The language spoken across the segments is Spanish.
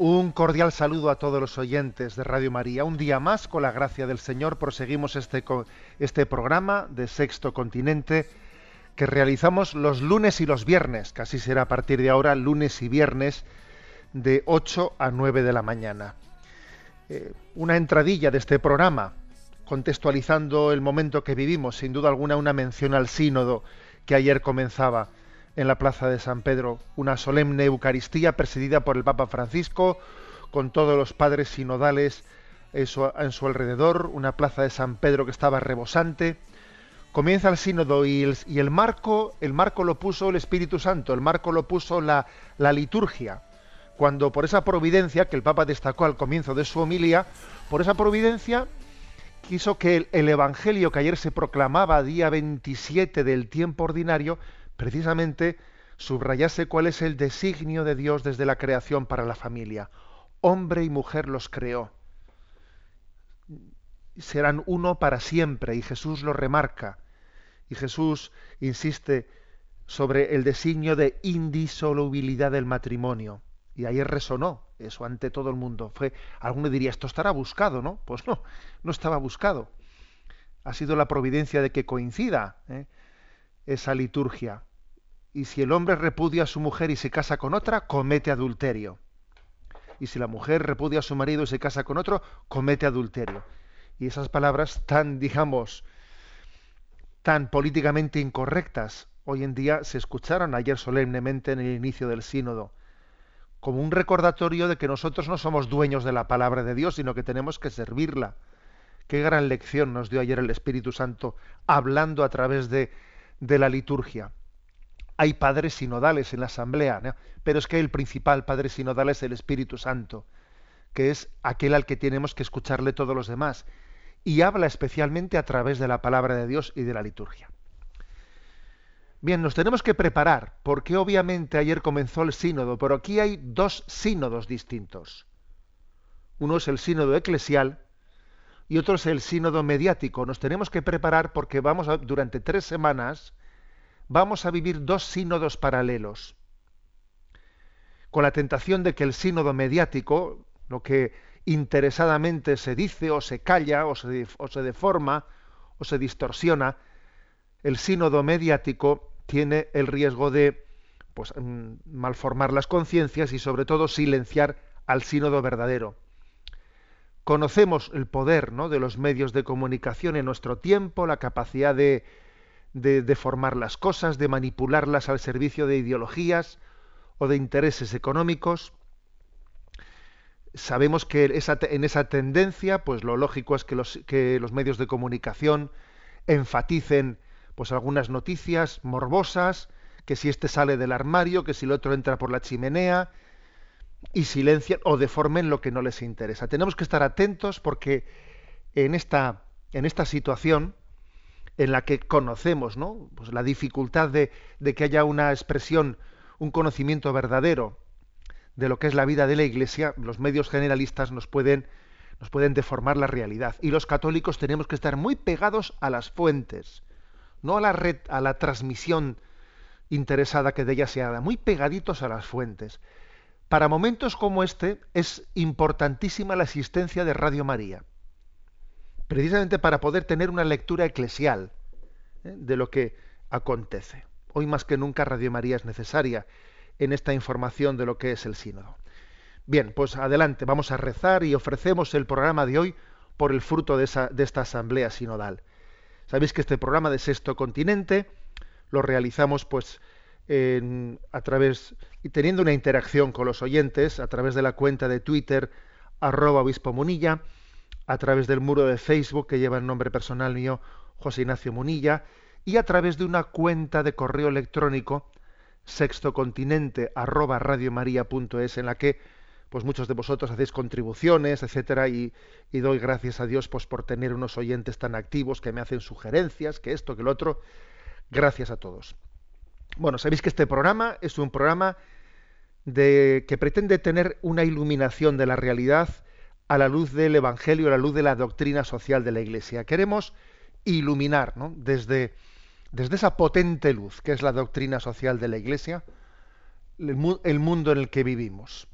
Un cordial saludo a todos los oyentes de Radio María. Un día más, con la gracia del Señor, proseguimos este, este programa de Sexto Continente que realizamos los lunes y los viernes, así será a partir de ahora, lunes y viernes, de 8 a 9 de la mañana. Eh, una entradilla de este programa, contextualizando el momento que vivimos, sin duda alguna una mención al sínodo que ayer comenzaba en la Plaza de San Pedro, una solemne Eucaristía presidida por el Papa Francisco, con todos los padres sinodales en su, alrededor, una Plaza de San Pedro que estaba rebosante. Comienza el sínodo y el, y el marco, el marco lo puso el Espíritu Santo, el marco lo puso la, la liturgia cuando por esa providencia que el Papa destacó al comienzo de su homilía, por esa providencia quiso que el Evangelio que ayer se proclamaba día 27 del tiempo ordinario, precisamente subrayase cuál es el designio de Dios desde la creación para la familia. Hombre y mujer los creó. Serán uno para siempre y Jesús lo remarca. Y Jesús insiste sobre el designio de indisolubilidad del matrimonio. Y ayer resonó eso ante todo el mundo. Fue, alguno diría, esto estará buscado, ¿no? Pues no, no estaba buscado. Ha sido la providencia de que coincida ¿eh? esa liturgia. Y si el hombre repudia a su mujer y se casa con otra, comete adulterio. Y si la mujer repudia a su marido y se casa con otro, comete adulterio. Y esas palabras tan, digamos, tan políticamente incorrectas, hoy en día se escucharon ayer solemnemente en el inicio del sínodo como un recordatorio de que nosotros no somos dueños de la palabra de Dios, sino que tenemos que servirla. Qué gran lección nos dio ayer el Espíritu Santo hablando a través de, de la liturgia. Hay padres sinodales en la asamblea, pero es que el principal padre sinodal es el Espíritu Santo, que es aquel al que tenemos que escucharle todos los demás, y habla especialmente a través de la palabra de Dios y de la liturgia. Bien, nos tenemos que preparar, porque obviamente ayer comenzó el sínodo, pero aquí hay dos sínodos distintos. Uno es el sínodo eclesial y otro es el sínodo mediático. Nos tenemos que preparar porque vamos a, durante tres semanas vamos a vivir dos sínodos paralelos. Con la tentación de que el sínodo mediático, lo que interesadamente se dice o se calla o se, deforma o se distorsiona, el sínodo mediático tiene el riesgo de pues, mm, malformar las conciencias y sobre todo silenciar al sínodo verdadero. Conocemos el poder de los medios de comunicación en nuestro tiempo, la capacidad de, de, de formar las cosas, de manipularlas al servicio de ideologías o de intereses económicos. Sabemos que en esa tendencia, pues lo lógico es que los, que los medios de comunicación enfaticen pues algunas noticias morbosas, que si este sale del armario, que si el otro entra por la chimenea, y silencian o deformen lo que no les interesa. Tenemos que estar atentos porque en esta, en esta situación en la que conocemos ¿no? pues la dificultad de, de que haya una expresión, un conocimiento verdadero de lo que es la vida de la Iglesia, los medios generalistas nos pueden, nos pueden deformar la realidad. Y los católicos tenemos que estar muy pegados a las fuentes, no a la red, a la transmisión interesada que de ella se haga, muy pegaditos a las fuentes. Para momentos como este es importantísima la existencia de Radio María, precisamente para poder tener una lectura eclesial ¿eh? de lo que acontece. Hoy más que nunca Radio María es necesaria en esta información de lo que es el sínodo. Bien, pues adelante, vamos a rezar y ofrecemos el programa de hoy por el fruto de, esa, de esta asamblea sinodal. Sabéis que este programa de Sexto Continente lo realizamos pues a través y teniendo una interacción con los oyentes a través de la cuenta de Twitter arroba obispo Munilla, a través del muro de Facebook que lleva el nombre personal mío José Ignacio Munilla y a través de una cuenta de correo electrónico sextocontinente arroba radiomaria.es en la que pues muchos de vosotros hacéis contribuciones, etcétera, y, y, doy gracias a Dios pues por tener unos oyentes tan activos que me hacen sugerencias, que esto, que lo otro. Gracias a todos. Bueno, sabéis que este programa es un programa de, que pretende tener una iluminación de la realidad a la luz del Evangelio, a la luz de la doctrina social de la Iglesia. Queremos iluminar ¿no? desde, desde esa potente luz que es la doctrina social de la Iglesia, el, mundo en el que vivimos.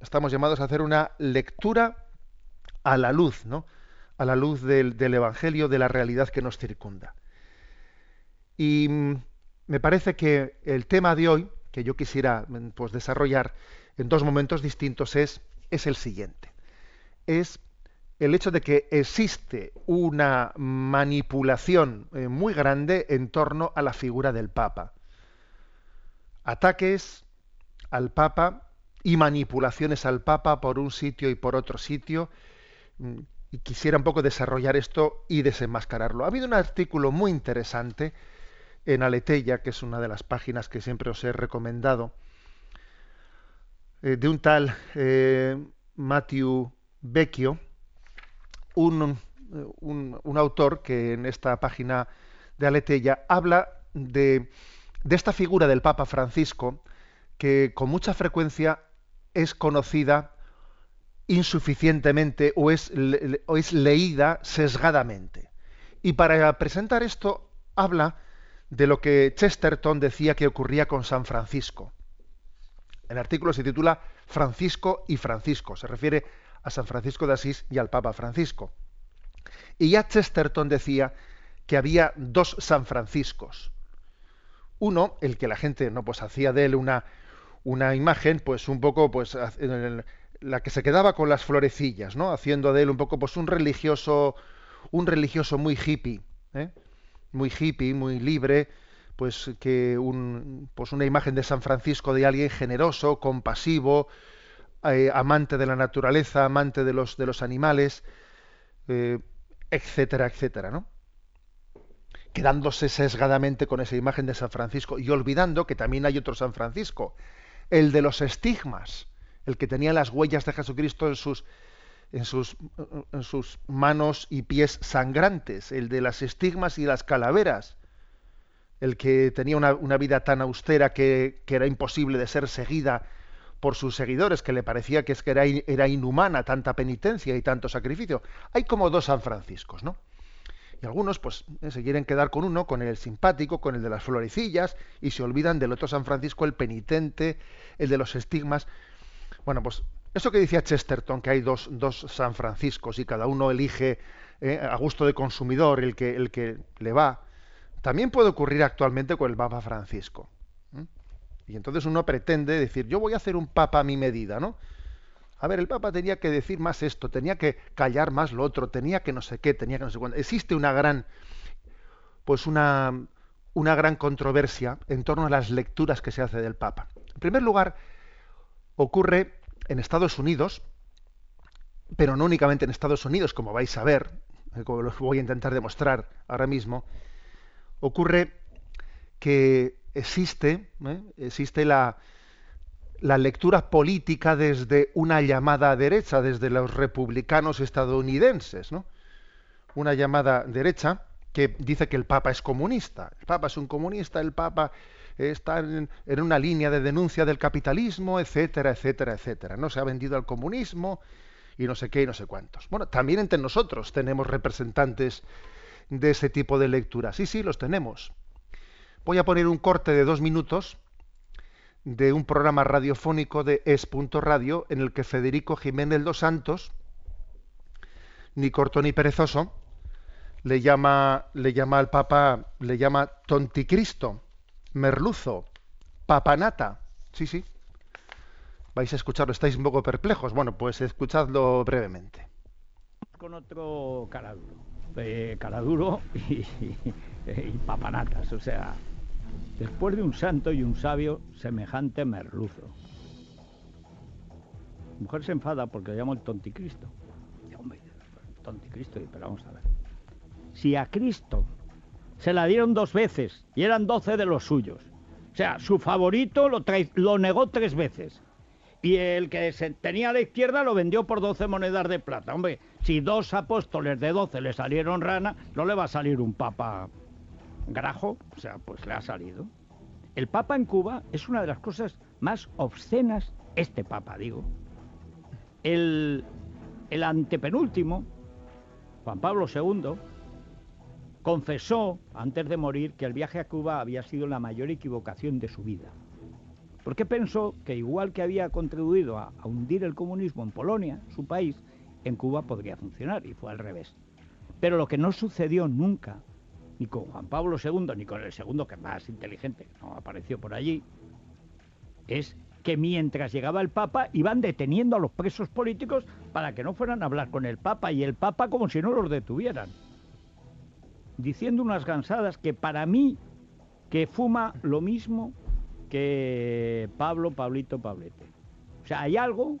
Estamos llamados a hacer una lectura a la luz, ¿no? a la luz del, del Evangelio, de la realidad que nos circunda. Y mm, me parece que el tema de hoy, que yo quisiera mm, pues, desarrollar en dos momentos distintos, es, es el siguiente. Es el hecho de que existe una manipulación eh, muy grande en torno a la figura del Papa. Ataques al Papa y manipulaciones al Papa por un sitio y por otro sitio. Mm, y quisiera un poco desarrollar esto y desenmascararlo. Ha habido un artículo muy interesante en Aletella, que es una de las páginas que siempre os he recomendado, eh, de un tal eh, Matthew Vecchio, un, un, autor que en esta página de Aletella habla de, de esta figura del Papa Francisco, que con mucha frecuencia es conocida insuficientemente o es, o es leída sesgadamente. Y para presentar esto habla de lo que Chesterton decía que ocurría con San Francisco. El artículo se titula Francisco y Francisco. Se refiere a San Francisco de Asís y al Papa Francisco. Y ya Chesterton decía que había dos San Franciscos. Uno, el que la gente no pues hacía de él una, una imagen, pues un poco, pues la que se quedaba con las florecillas, ¿no? Haciendo de él un poco, pues un religioso, un religioso muy hippie. ¿eh? muy hippie, muy libre, pues que un, pues una imagen de San Francisco de alguien generoso, compasivo, eh, amante de la naturaleza, amante de los, de los animales, eh, etcétera, etcétera, ¿no? Quedándose sesgadamente con esa imagen de San Francisco y olvidando que también hay otro San Francisco, el de los estigmas, el que tenía las huellas de Jesucristo en sus, en sus, en sus manos y pies sangrantes, el de las estigmas y las calaveras, el que tenía una, vida tan austera que, era imposible de ser seguida por sus seguidores, que le parecía que, es que era, inhumana tanta penitencia y tanto sacrificio. Hay como dos San Franciscos, ¿no? Y algunos, pues, eh, se quieren quedar con uno, con el simpático, con el de las florecillas, y se olvidan del otro San Francisco, el penitente, el de los estigmas. Bueno, pues eso que decía Chesterton, que hay dos, dos San Franciscos y cada uno elige eh, a gusto de consumidor el que, el que le va, también puede ocurrir actualmente con el Papa Francisco. Y entonces uno pretende decir, yo voy a hacer un Papa a mi medida, ¿no? A ver, el Papa tenía que decir más esto, tenía que callar más lo otro, tenía que no sé qué, tenía que no sé cuándo. Existe una gran, pues una, una gran controversia en torno a las lecturas que se hace del Papa. En primer lugar, ocurre en Estados Unidos, pero no únicamente en Estados Unidos, como vais a ver, eh, como lo voy a intentar demostrar ahora mismo, ocurre que existe, ¿eh? existe la, la lectura política desde una llamada derecha, desde los republicanos estadounidenses, ¿no? Una llamada derecha que dice que el Papa es comunista. El Papa es un comunista, el Papa está en, una línea de denuncia del capitalismo, etcétera, etcétera, etcétera. No se ha vendido al comunismo y no sé qué y no sé cuántos. Bueno, también entre nosotros tenemos representantes de ese tipo de lectura. Sí, sí, los tenemos. Voy a poner un corte de dos minutos de un programa radiofónico de Es.radio en el que Federico Jiménez dos Santos, ni corto ni perezoso, le llama, le llama al Papa, le llama Tonticristo merluzo, papanata. Sí, sí. Vais a escucharlo, estáis un poco perplejos. Bueno, pues escuchadlo brevemente. Con otro eh, caraduro y, y papanatas. O sea, después de un santo y un sabio, semejante merluzo. La mujer se enfada porque le llamo el tonticristo. Hombre, tonticristo, pero vamos a ver. Si a Cristo se la dieron dos veces y eran doce de los suyos, o sea, su favorito lo, lo negó tres veces. Y el que se tenía a la izquierda lo vendió por 12 monedas de plata. Hombre, si dos apóstoles de 12 le salieron rana, no le va a salir un papa grajo. O sea, pues le ha salido. El papa en Cuba es una de las cosas más obscenas, este papa, digo. El, el antepenúltimo, Juan Pablo II, confesó antes de morir que el viaje a Cuba había sido la mayor equivocación de su vida. Porque pensó que igual que había contribuido a, a hundir el comunismo en Polonia, su país, en Cuba podría funcionar, y fue al revés. Pero lo que no sucedió nunca, ni con Juan Pablo II, ni con el segundo, que es más inteligente, que no apareció por allí, es que mientras llegaba el Papa iban deteniendo a los presos políticos para que no fueran a hablar con el Papa y el Papa como si no los detuvieran. Diciendo unas gansadas que para mí, que fuma lo mismo que Pablo, Pablito, Pablete. O sea, hay algo,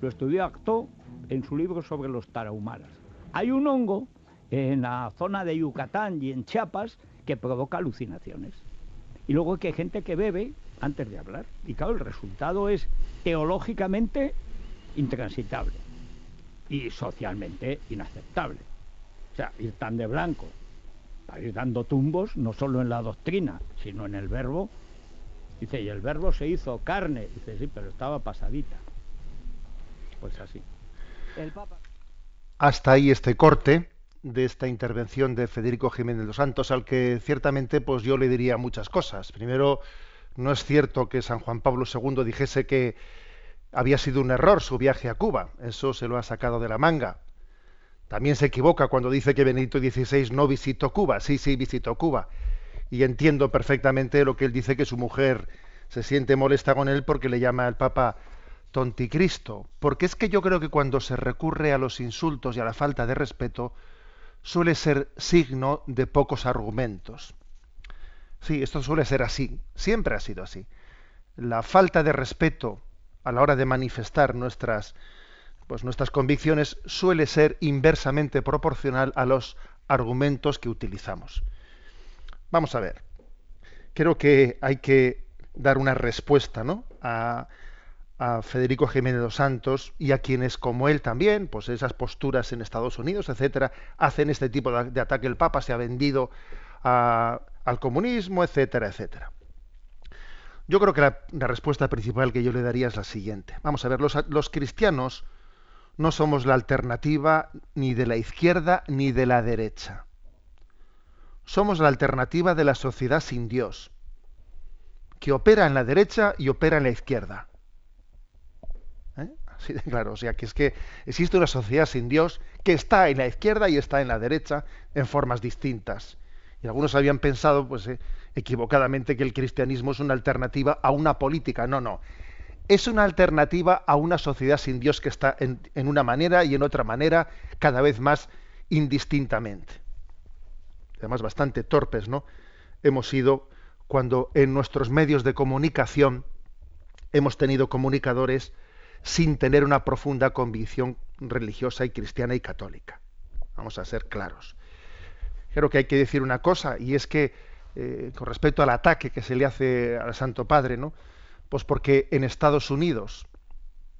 lo estudió Acto en su libro sobre los tarahumaras. Hay un hongo en la zona de Yucatán y en Chiapas que provoca alucinaciones. Y luego que hay gente que bebe antes de hablar. Y claro, el resultado es teológicamente intransitable y socialmente inaceptable. O sea, ir tan de blanco para ir dando tumbos, no solo en la doctrina, sino en el verbo. Dice, y el verbo se hizo carne. Dice, sí, pero estaba pasadita. Pues así. El Papa. Hasta ahí este corte de esta intervención de Federico Jiménez dos Santos, al que ciertamente pues yo le diría muchas cosas. Primero, no es cierto que San Juan Pablo II dijese que había sido un error su viaje a Cuba. Eso se lo ha sacado de la manga. También se equivoca cuando dice que Benedicto XVI no visitó Cuba. Sí, sí, visitó Cuba. Y entiendo perfectamente lo que él dice, que su mujer se siente molesta con él porque le llama al Papa tonticristo. Porque es que yo creo que cuando se recurre a los insultos y a la falta de respeto, suele ser signo de pocos argumentos. Sí, esto suele ser así. Siempre ha sido así. La falta de respeto a la hora de manifestar nuestras pues nuestras convicciones suele ser inversamente proporcional a los argumentos que utilizamos. Vamos a ver. Creo que hay que dar una respuesta ¿no? a, a Federico Jiménez dos Santos y a quienes como él también, pues esas posturas en Estados Unidos, etcétera, hacen este tipo de, ataque. El Papa se ha vendido al comunismo, etcétera, etcétera. Yo creo que la, respuesta principal que yo le daría es la siguiente. Vamos a ver, los cristianos no somos la alternativa ni de la izquierda ni de la derecha. Somos la alternativa de la sociedad sin Dios, que opera en la derecha y opera en la izquierda. Claro, o sea que es que existe una sociedad sin Dios que está en la izquierda y está en la derecha en formas distintas. Y algunos habían pensado, pues, eh, equivocadamente, que el cristianismo es una alternativa a una política. No, no es una alternativa a una sociedad sin Dios que está en, en, una manera y en otra manera cada vez más indistintamente. Además, bastante torpes, ¿no? Hemos sido cuando en nuestros medios de comunicación hemos tenido comunicadores sin tener una profunda convicción religiosa y cristiana y católica. Vamos a ser claros. Creo que hay que decir una cosa, y es que eh, con respecto al ataque que se le hace al Santo Padre, ¿no? Pues porque en Estados Unidos,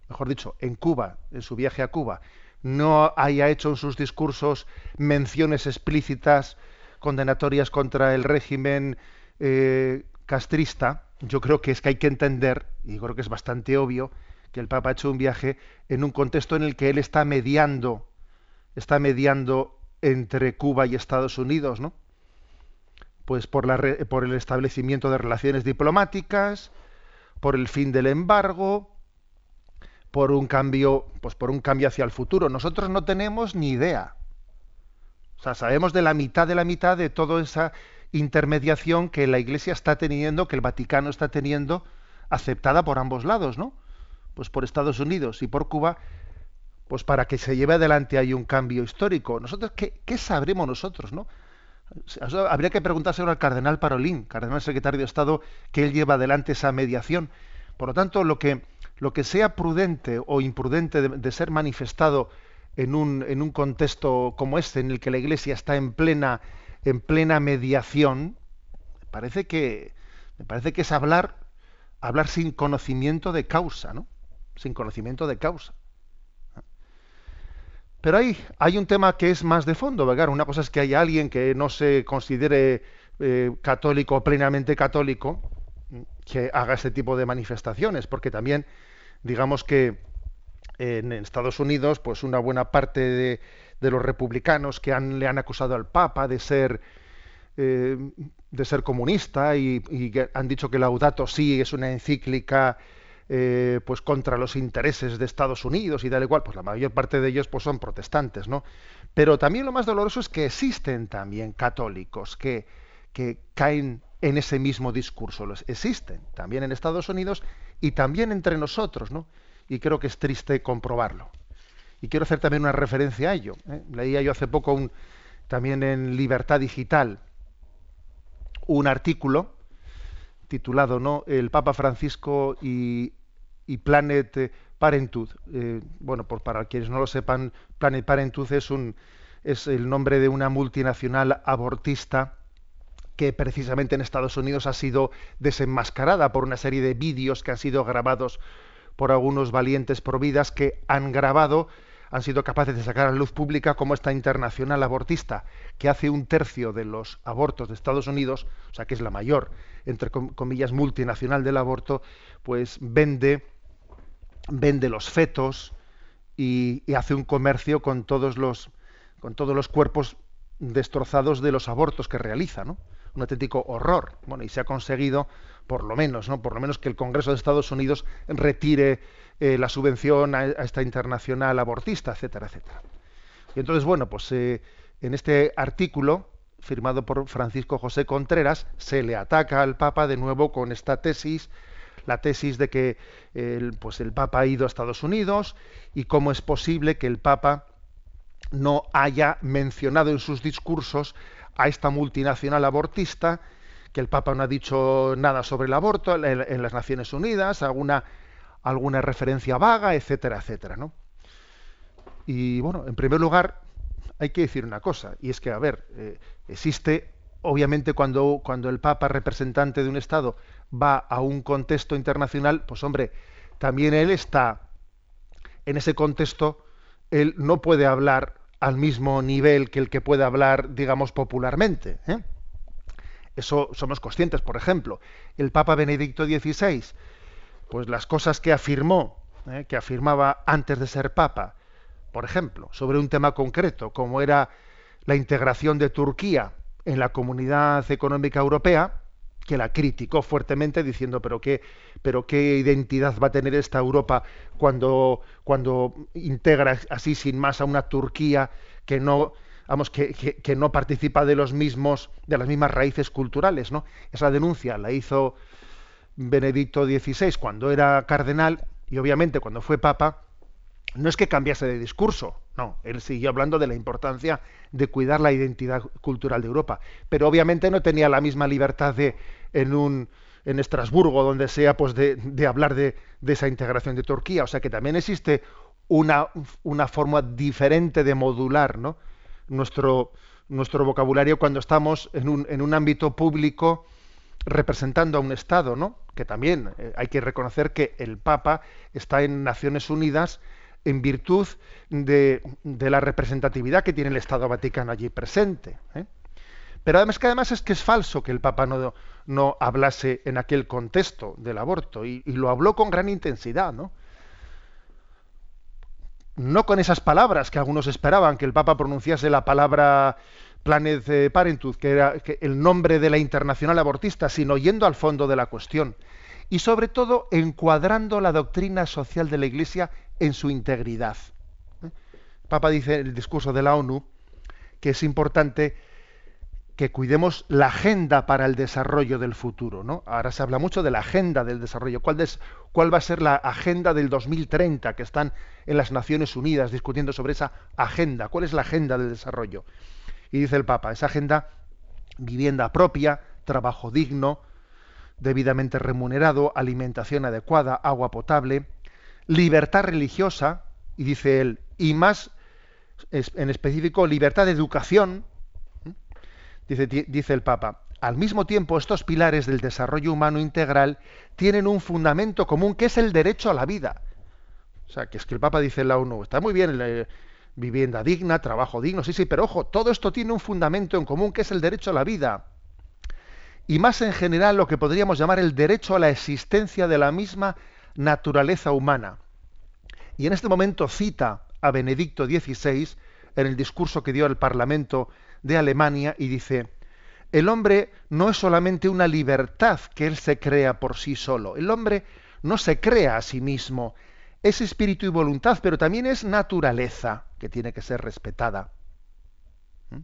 mejor dicho, en Cuba, en su viaje a Cuba, no haya hecho en sus discursos menciones explícitas condenatorias contra el régimen eh, castrista, yo creo que es que hay que entender, y creo que es bastante obvio, que el Papa ha hecho un viaje en un contexto en el que él está mediando, está mediando entre Cuba y Estados Unidos, ¿no? Pues por, la, por el establecimiento de relaciones diplomáticas, por el fin del embargo, por un cambio, pues por un cambio hacia el futuro. Nosotros no tenemos ni idea. O sea, sabemos de la mitad de la mitad de toda esa intermediación que la Iglesia está teniendo, que el Vaticano está teniendo, aceptada por ambos lados, ¿no? Pues por Estados Unidos y por Cuba, pues para que se lleve adelante hay un cambio histórico. Nosotros, ¿qué, sabremos nosotros, no? Habría que preguntárselo al cardenal Parolín, cardenal secretario de Estado, que él lleva adelante esa mediación. Por lo tanto, lo que, lo que sea prudente o imprudente de, ser manifestado en un, en un, contexto como este, en el que la Iglesia está en plena, en plena mediación, parece que, me parece que es hablar, hablar sin conocimiento de causa, ¿no? Sin conocimiento de causa. Pero hay, hay un tema que es más de fondo, ¿verdad? Una cosa es que haya alguien que no se considere eh, católico, plenamente católico, que haga este tipo de manifestaciones, porque también, digamos que en Estados Unidos, pues una buena parte de, los republicanos que han, le han acusado al Papa de ser eh, de ser comunista y, y, han dicho que Laudato sí es una encíclica eh, pues contra los intereses de Estados Unidos y tal y cual, pues la mayor parte de ellos pues son protestantes, ¿no? Pero también lo más doloroso es que existen también católicos que, que caen en ese mismo discurso. Los existen también en Estados Unidos y también entre nosotros, ¿no? Y creo que es triste comprobarlo. Y quiero hacer también una referencia a ello. ¿eh? Leía yo hace poco un, también en Libertad Digital un artículo titulado ¿no? El Papa Francisco y, Planet Parenthood. Eh, bueno, por, para quienes no lo sepan, Planet Parenthood es, un, es el nombre de una multinacional abortista que precisamente en Estados Unidos ha sido desenmascarada por una serie de vídeos que han sido grabados por algunos valientes providas que han grabado han sido capaces de sacar a luz pública como esta internacional abortista, que hace un tercio de los abortos de Estados Unidos, o sea que es la mayor, entre comillas, multinacional del aborto, pues vende, vende los fetos y, hace un comercio con todos los, con todos los cuerpos destrozados de los abortos que realiza, ¿no? Un auténtico horror. Bueno, y se ha conseguido, por lo menos, ¿no? Por lo menos que el Congreso de Estados Unidos retire eh, la subvención a, esta internacional abortista, etcétera, etcétera. Y entonces, bueno, pues eh, en este artículo firmado por Francisco José Contreras, se le ataca al Papa de nuevo con esta tesis, la tesis de que pues el Papa ha ido a Estados Unidos y cómo es posible que el Papa no haya mencionado en sus discursos a esta multinacional abortista, que el Papa no ha dicho nada sobre el aborto en, en las Naciones Unidas, alguna alguna referencia vaga, etcétera, etcétera, ¿no? Y bueno, en primer lugar, hay que decir una cosa, y es que, a ver, eh, existe, obviamente, cuando, cuando el Papa, representante de un Estado, va a un contexto internacional, pues hombre, también él está en ese contexto, él no puede hablar al mismo nivel que el que puede hablar, digamos, popularmente. ¿eh? Eso somos conscientes, por ejemplo, el Papa Benedicto XVI pues las cosas que afirmó, ¿eh? que afirmaba antes de ser papa, por ejemplo, sobre un tema concreto, como era la integración de Turquía en la Comunidad Económica Europea, que la criticó fuertemente diciendo pero qué pero qué identidad va a tener esta Europa cuando cuando integra así sin más a una Turquía que no vamos que, que, no participa de los mismos de las mismas raíces culturales no esa denuncia la hizo Benedicto XVI cuando era cardenal y obviamente cuando fue papa, no es que cambiase de discurso, no, él siguió hablando de la importancia de cuidar la identidad cultural de Europa, pero obviamente no tenía la misma libertad de en un en Estrasburgo, donde sea, pues de, de hablar de, de, esa integración de Turquía. O sea que también existe una, una forma diferente de modular ¿no? nuestro, nuestro vocabulario cuando estamos en un, en un ámbito público representando a un Estado, ¿no? Que también eh, hay que reconocer que el Papa está en Naciones Unidas en virtud de, la representatividad que tiene el Estado Vaticano allí presente. ¿eh? Pero además que además es que es falso que el Papa no, no hablase en aquel contexto del aborto y, lo habló con gran intensidad, ¿no? No con esas palabras que algunos esperaban que el Papa pronunciase la palabra Planet Parenthood, que era el nombre de la internacional abortista, sino yendo al fondo de la cuestión. Y sobre todo encuadrando la doctrina social de la Iglesia en su integridad. ¿Eh? Papa dice en el discurso de la ONU que es importante que cuidemos la agenda para el desarrollo del futuro. ¿no? Ahora se habla mucho de la agenda del desarrollo. ¿Cuál, ¿Cuál, va a ser la agenda del 2030 que están en las Naciones Unidas discutiendo sobre esa agenda? ¿Cuál es la agenda del desarrollo? Y dice el Papa, esa agenda, vivienda propia, trabajo digno, debidamente remunerado, alimentación adecuada, agua potable, libertad religiosa, y dice él, y más en específico, libertad de educación, dice, dice el Papa, al mismo tiempo estos pilares del desarrollo humano integral tienen un fundamento común que es el derecho a la vida. O sea, que es que el Papa dice en la ONU, está muy bien eh, vivienda digna, trabajo digno, sí, sí, pero ojo, todo esto tiene un fundamento en común que es el derecho a la vida. Y más en general lo que podríamos llamar el derecho a la existencia de la misma naturaleza humana. Y en este momento cita a Benedicto XVI en el discurso que dio al Parlamento de Alemania y dice, el hombre no es solamente una libertad que él se crea por sí solo, el hombre no se crea a sí mismo, es espíritu y voluntad, pero también es naturaleza que tiene que ser respetada. ¿Mm?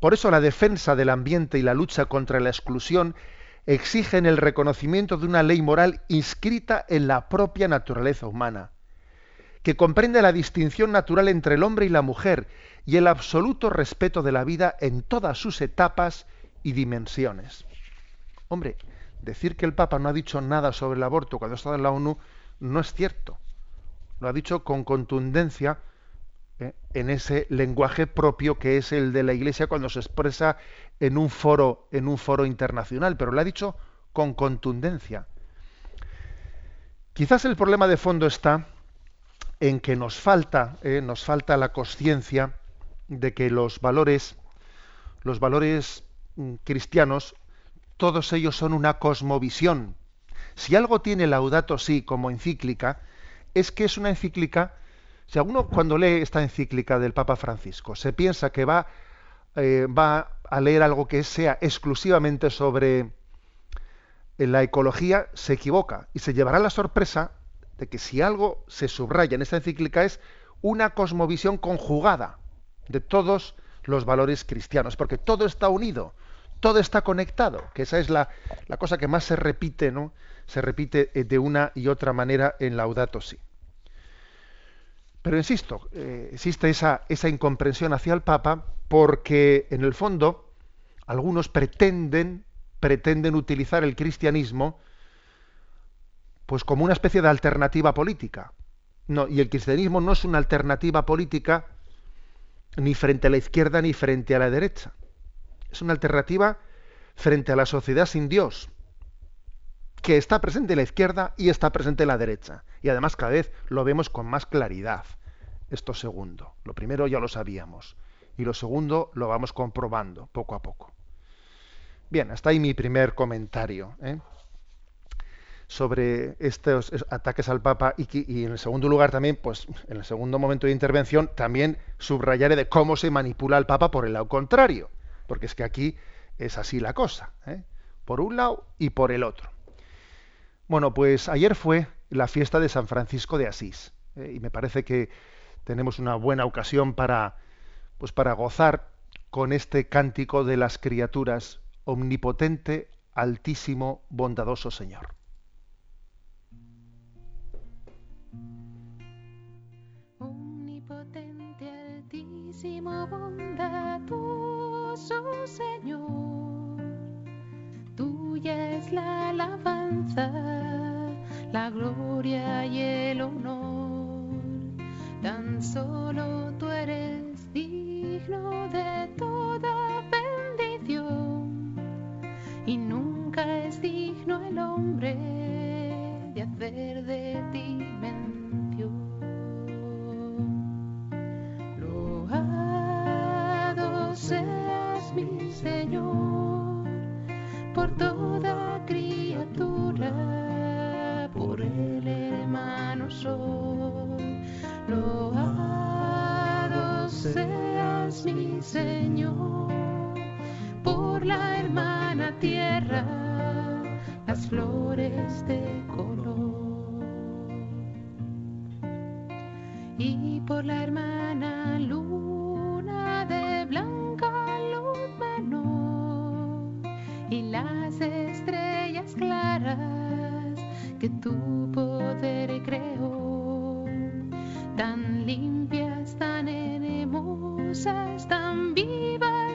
Por eso la defensa del ambiente y la lucha contra la exclusión exigen el reconocimiento de una ley moral inscrita en la propia naturaleza humana que comprende la distinción natural entre el hombre y la mujer y el absoluto respeto de la vida en todas sus etapas y dimensiones. Hombre, decir que el Papa no ha dicho nada sobre el aborto cuando ha estado en la ONU no es cierto. Lo ha dicho con contundencia en ese lenguaje propio que es el de la Iglesia cuando se expresa en un foro, en un foro internacional, pero lo ha dicho con contundencia. Quizás el problema de fondo está en que nos falta, eh, nos falta la conciencia de que los valores, los valores mm, cristianos, todos ellos son una cosmovisión. Si algo tiene Laudato Si como encíclica, es que es una encíclica, si alguno cuando lee esta encíclica del Papa Francisco se piensa que va, eh, va a leer algo que sea exclusivamente sobre la ecología, se equivoca y se llevará la sorpresa de que si algo se subraya en esta encíclica es una cosmovisión conjugada de todos los valores cristianos, porque todo está unido, todo está conectado, que esa es la, cosa que más se repite, ¿no? Se repite eh, de una y otra manera en Laudato Si. Pero insisto, eh, existe esa, incomprensión hacia el Papa porque en el fondo algunos pretenden, pretenden utilizar el cristianismo pues como una especie de alternativa política. No, y el cristianismo no es una alternativa política ni frente a la izquierda ni frente a la derecha. Es una alternativa frente a la sociedad sin Dios, que está presente en la izquierda y está presente en la derecha. Y además cada vez lo vemos con más claridad. Esto segundo. Lo primero ya lo sabíamos. Y lo segundo lo vamos comprobando poco a poco. Bien, hasta ahí mi primer comentario. ¿eh? sobre estos ataques al Papa y, en el segundo lugar también, pues en el segundo momento de intervención, también subrayaré de cómo se manipula al Papa por el lado contrario, porque es que aquí es así la cosa, ¿eh? por un lado y por el otro. Bueno, pues ayer fue la fiesta de San Francisco de Asís ¿eh? y me parece que tenemos una buena ocasión para, pues para gozar con este cántico de las criaturas, omnipotente, altísimo, bondadoso Señor. bondadoso Señor, tuya es la alabanza, la gloria y el honor. Tan solo tú eres digno de toda bendición. Y nunca es digno el hombre de hacer de ti Señor, por toda criatura, por el hermano soy. Loado seas mi Señor, por la hermana tierra, las flores de color. Y por la hermana luna de blanca las estrellas claras que tu poder creó, tan limpias, tan hermosas, tan vivas.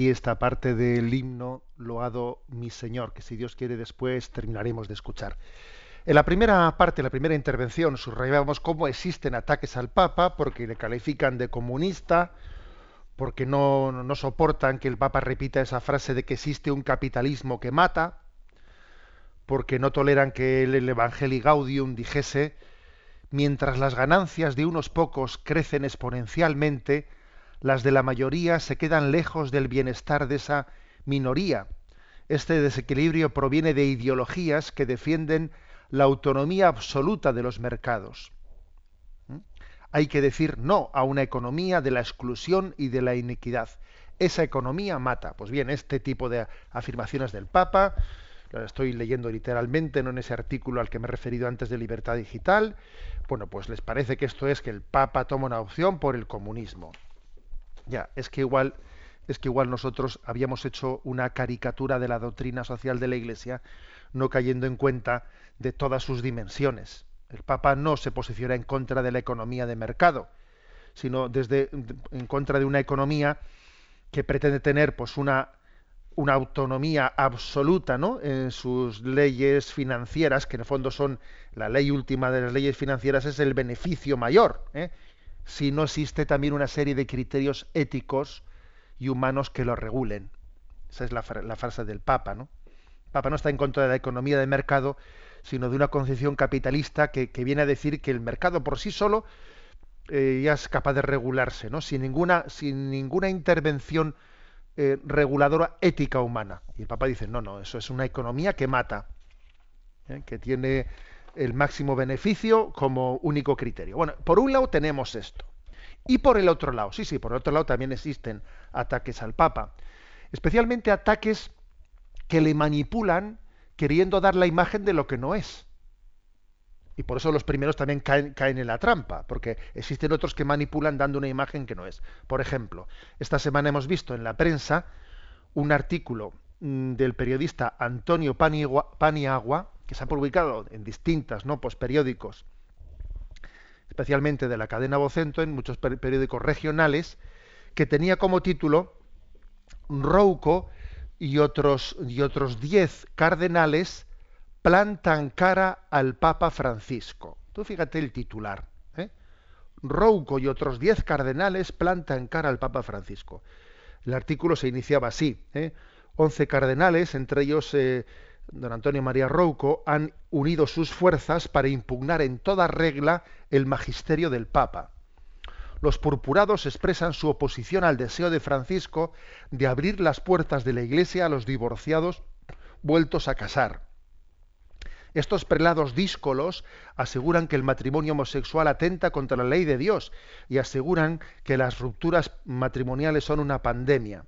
Aquí esta parte del himno Loado mi Señor, que si Dios quiere después terminaremos de escuchar. En la primera parte, la primera intervención, subrayábamos cómo existen ataques al Papa, porque le califican de comunista, porque no, no soportan que el Papa repita esa frase de que existe un capitalismo que mata, porque no toleran que el, el Evangelii Gaudium dijese, mientras las ganancias de unos pocos crecen exponencialmente, las de la mayoría se quedan lejos del bienestar de esa minoría. Este desequilibrio proviene de ideologías que defienden la autonomía absoluta de los mercados. ¿Mm? Hay que decir no a una economía de la exclusión y de la iniquidad. Esa economía mata. Pues bien, este tipo de afirmaciones del Papa, las estoy leyendo literalmente, no en ese artículo al que me he referido antes de libertad digital, bueno, pues les parece que esto es que el Papa toma una opción por el comunismo. Ya, es que igual es que igual nosotros habíamos hecho una caricatura de la doctrina social de la Iglesia, no cayendo en cuenta de todas sus dimensiones. El Papa no se posiciona en contra de la economía de mercado, sino desde en contra de una economía que pretende tener pues una una autonomía absoluta ¿no? en sus leyes financieras, que en el fondo son la ley última de las leyes financieras, es el beneficio mayor. ¿eh? Si no existe también una serie de criterios éticos y humanos que lo regulen. Esa es la, la frase del Papa, ¿no? El Papa no está en contra de la economía de mercado, sino de una concepción capitalista que, que viene a decir que el mercado por sí solo eh, ya es capaz de regularse, ¿no? Sin ninguna, sin ninguna intervención eh, reguladora ética humana. Y el Papa dice, no, no, eso es una economía que mata, ¿eh? que tiene el máximo beneficio como único criterio. Bueno, por un lado tenemos esto. Y por el otro lado, sí, sí, por el otro lado también existen ataques al Papa. Especialmente ataques que le manipulan queriendo dar la imagen de lo que no es. Y por eso los primeros también caen, caen, en la trampa, porque existen otros que manipulan dando una imagen que no es. Por ejemplo, esta semana hemos visto en la prensa un artículo mm, del periodista Antonio Paniagua, que se ha publicado en distintas ¿no? pues periódicos, especialmente de la cadena Vocento, en muchos periódicos regionales, que tenía como título Rouco y otros y otros diez cardenales plantan cara al Papa Francisco. Tú fíjate el titular. ¿eh? Rouco y otros diez cardenales plantan cara al Papa Francisco. El artículo se iniciaba así. ¿eh? Once cardenales, entre ellos eh, don Antonio María Rouco, han unido sus fuerzas para impugnar en toda regla el magisterio del Papa. Los purpurados expresan su oposición al deseo de Francisco de abrir las puertas de la Iglesia a los divorciados vueltos a casar. Estos prelados díscolos aseguran que el matrimonio homosexual atenta contra la ley de Dios y aseguran que las rupturas matrimoniales son una pandemia.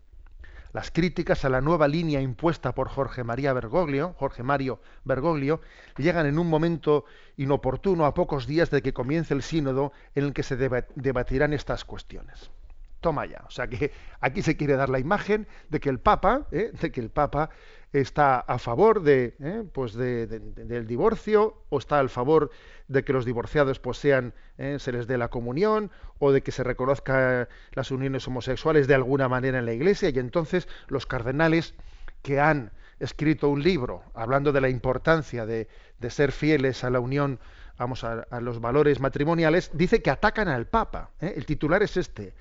Las críticas a la nueva línea impuesta por Jorge María Bergoglio, Jorge Mario Bergoglio, llegan en un momento inoportuno a pocos días de que comience el sínodo en el que se debatirán estas cuestiones. Toma ya, o sea que aquí se quiere dar la imagen de que el Papa, ¿eh? de que el Papa está a favor de, ¿eh? pues del divorcio o está a favor de que los divorciados pues sean ¿eh? se les dé la comunión o de que se reconozca las uniones homosexuales de alguna manera en la Iglesia y entonces los cardenales que han escrito un libro hablando de la importancia de, ser fieles a la unión vamos a, los valores matrimoniales dice que atacan al Papa ¿eh? el titular es este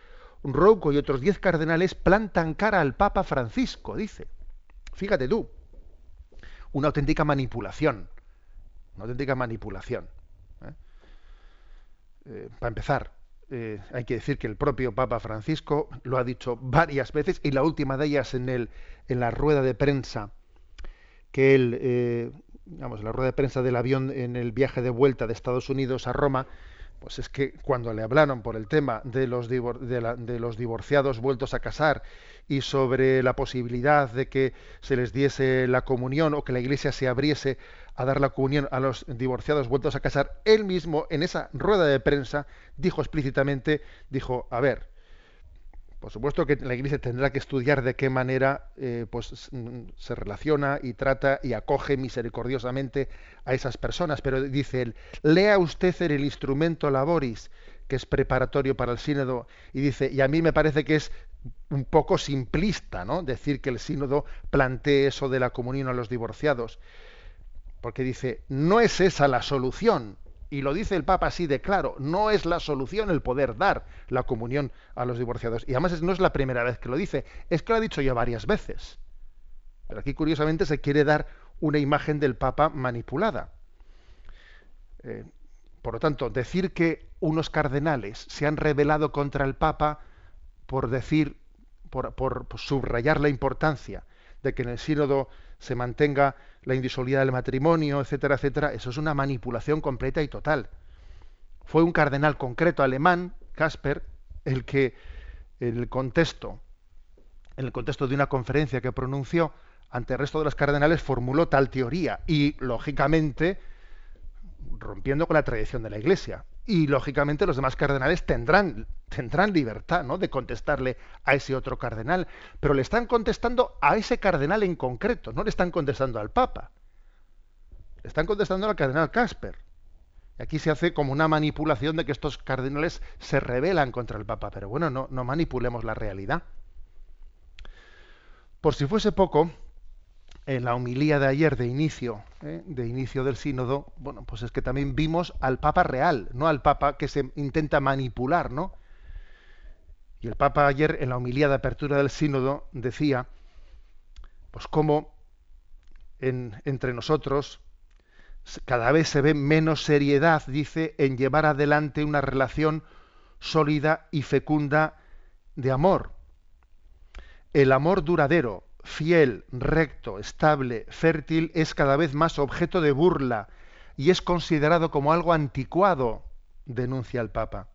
Rouco y otros diez cardenales plantan cara al Papa Francisco dice Fíjate tú, una auténtica manipulación, una auténtica manipulación. ¿eh? Eh, para empezar, eh, hay que decir que el propio Papa Francisco lo ha dicho varias veces y la última de ellas en, el, en la rueda de prensa que él, digamos, la rueda de prensa del avión en el viaje de vuelta de Estados Unidos a Roma, pues es que cuando le hablaron por el tema de los, de, los divorciados vueltos a casar y sobre la posibilidad de que se les diese la comunión o que la iglesia se abriese a dar la comunión a los divorciados vueltos a casar, él mismo en esa rueda de prensa dijo explícitamente, dijo, a ver, por supuesto que la Iglesia tendrá que estudiar de qué manera eh, pues, se relaciona y trata y acoge misericordiosamente a esas personas, pero dice él, lea usted en el instrumento laboris, que es preparatorio para el sínodo, y dice, y a mí me parece que es un poco simplista, ¿no? Decir que el sínodo plantee eso de la comunión a los divorciados, porque dice, no es esa la solución, y lo dice el Papa así de claro, no es la solución el poder dar la comunión a los divorciados. Y además no es la primera vez que lo dice, es que lo ha dicho ya varias veces. Pero aquí curiosamente se quiere dar una imagen del Papa manipulada. Eh, por lo tanto, decir que unos cardenales se han rebelado contra el Papa por decir, por, por subrayar la importancia de que en el sínodo se mantenga la indisolubilidad del matrimonio, etcétera, etcétera, eso es una manipulación completa y total. Fue un cardenal concreto alemán, Casper, el que en el contexto, en el contexto de una conferencia que pronunció ante el resto de los cardenales, formuló tal teoría y, lógicamente, rompiendo con la tradición de la Iglesia. Y lógicamente los demás cardenales tendrán, tendrán libertad ¿no? de contestarle a ese otro cardenal, pero le están contestando a ese cardenal en concreto, no le están contestando al Papa. Le están contestando al cardenal Casper. Y aquí se hace como una manipulación de que estos cardenales se rebelan contra el Papa, pero bueno, no, no manipulemos la realidad. Por si fuese poco, en la homilía de ayer de inicio, ¿eh? de inicio del sínodo, bueno, pues es que también vimos al Papa real, no al Papa que se intenta manipular, ¿no? Y el Papa ayer en la homilía de apertura del sínodo decía, pues cómo entre nosotros cada vez se ve menos seriedad, dice, en llevar adelante una relación sólida y fecunda de amor. El amor duradero, fiel, recto, estable, fértil, es cada vez más objeto de burla y es considerado como algo anticuado, denuncia el Papa.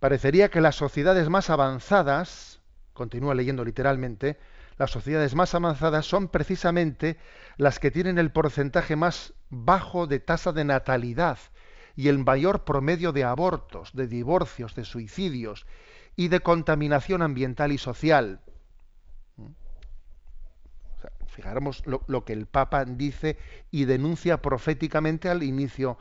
Parecería que las sociedades más avanzadas, continúa leyendo literalmente, las sociedades más avanzadas son precisamente las que tienen el porcentaje más bajo de tasa de natalidad y el mayor promedio de abortos, de divorcios, de suicidios y de contaminación ambiental y social Fijáramos lo, que el Papa dice y denuncia proféticamente al inicio,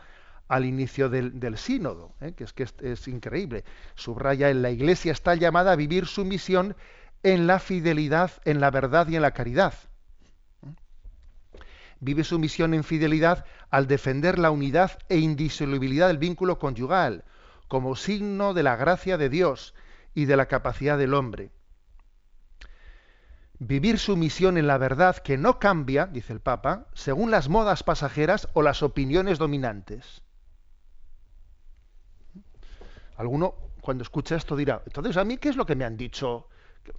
al inicio del, sínodo, ¿eh? que es que es, increíble. Subraya en la Iglesia está llamada a vivir su misión en la fidelidad, en la verdad y en la caridad. Vive su misión en fidelidad al defender la unidad e indisolubilidad del vínculo conyugal, como signo de la gracia de Dios y de la capacidad del hombre vivir su misión en la verdad que no cambia, dice el Papa, según las modas pasajeras o las opiniones dominantes. Alguno cuando escucha esto dirá, entonces a mí qué es lo que me han dicho?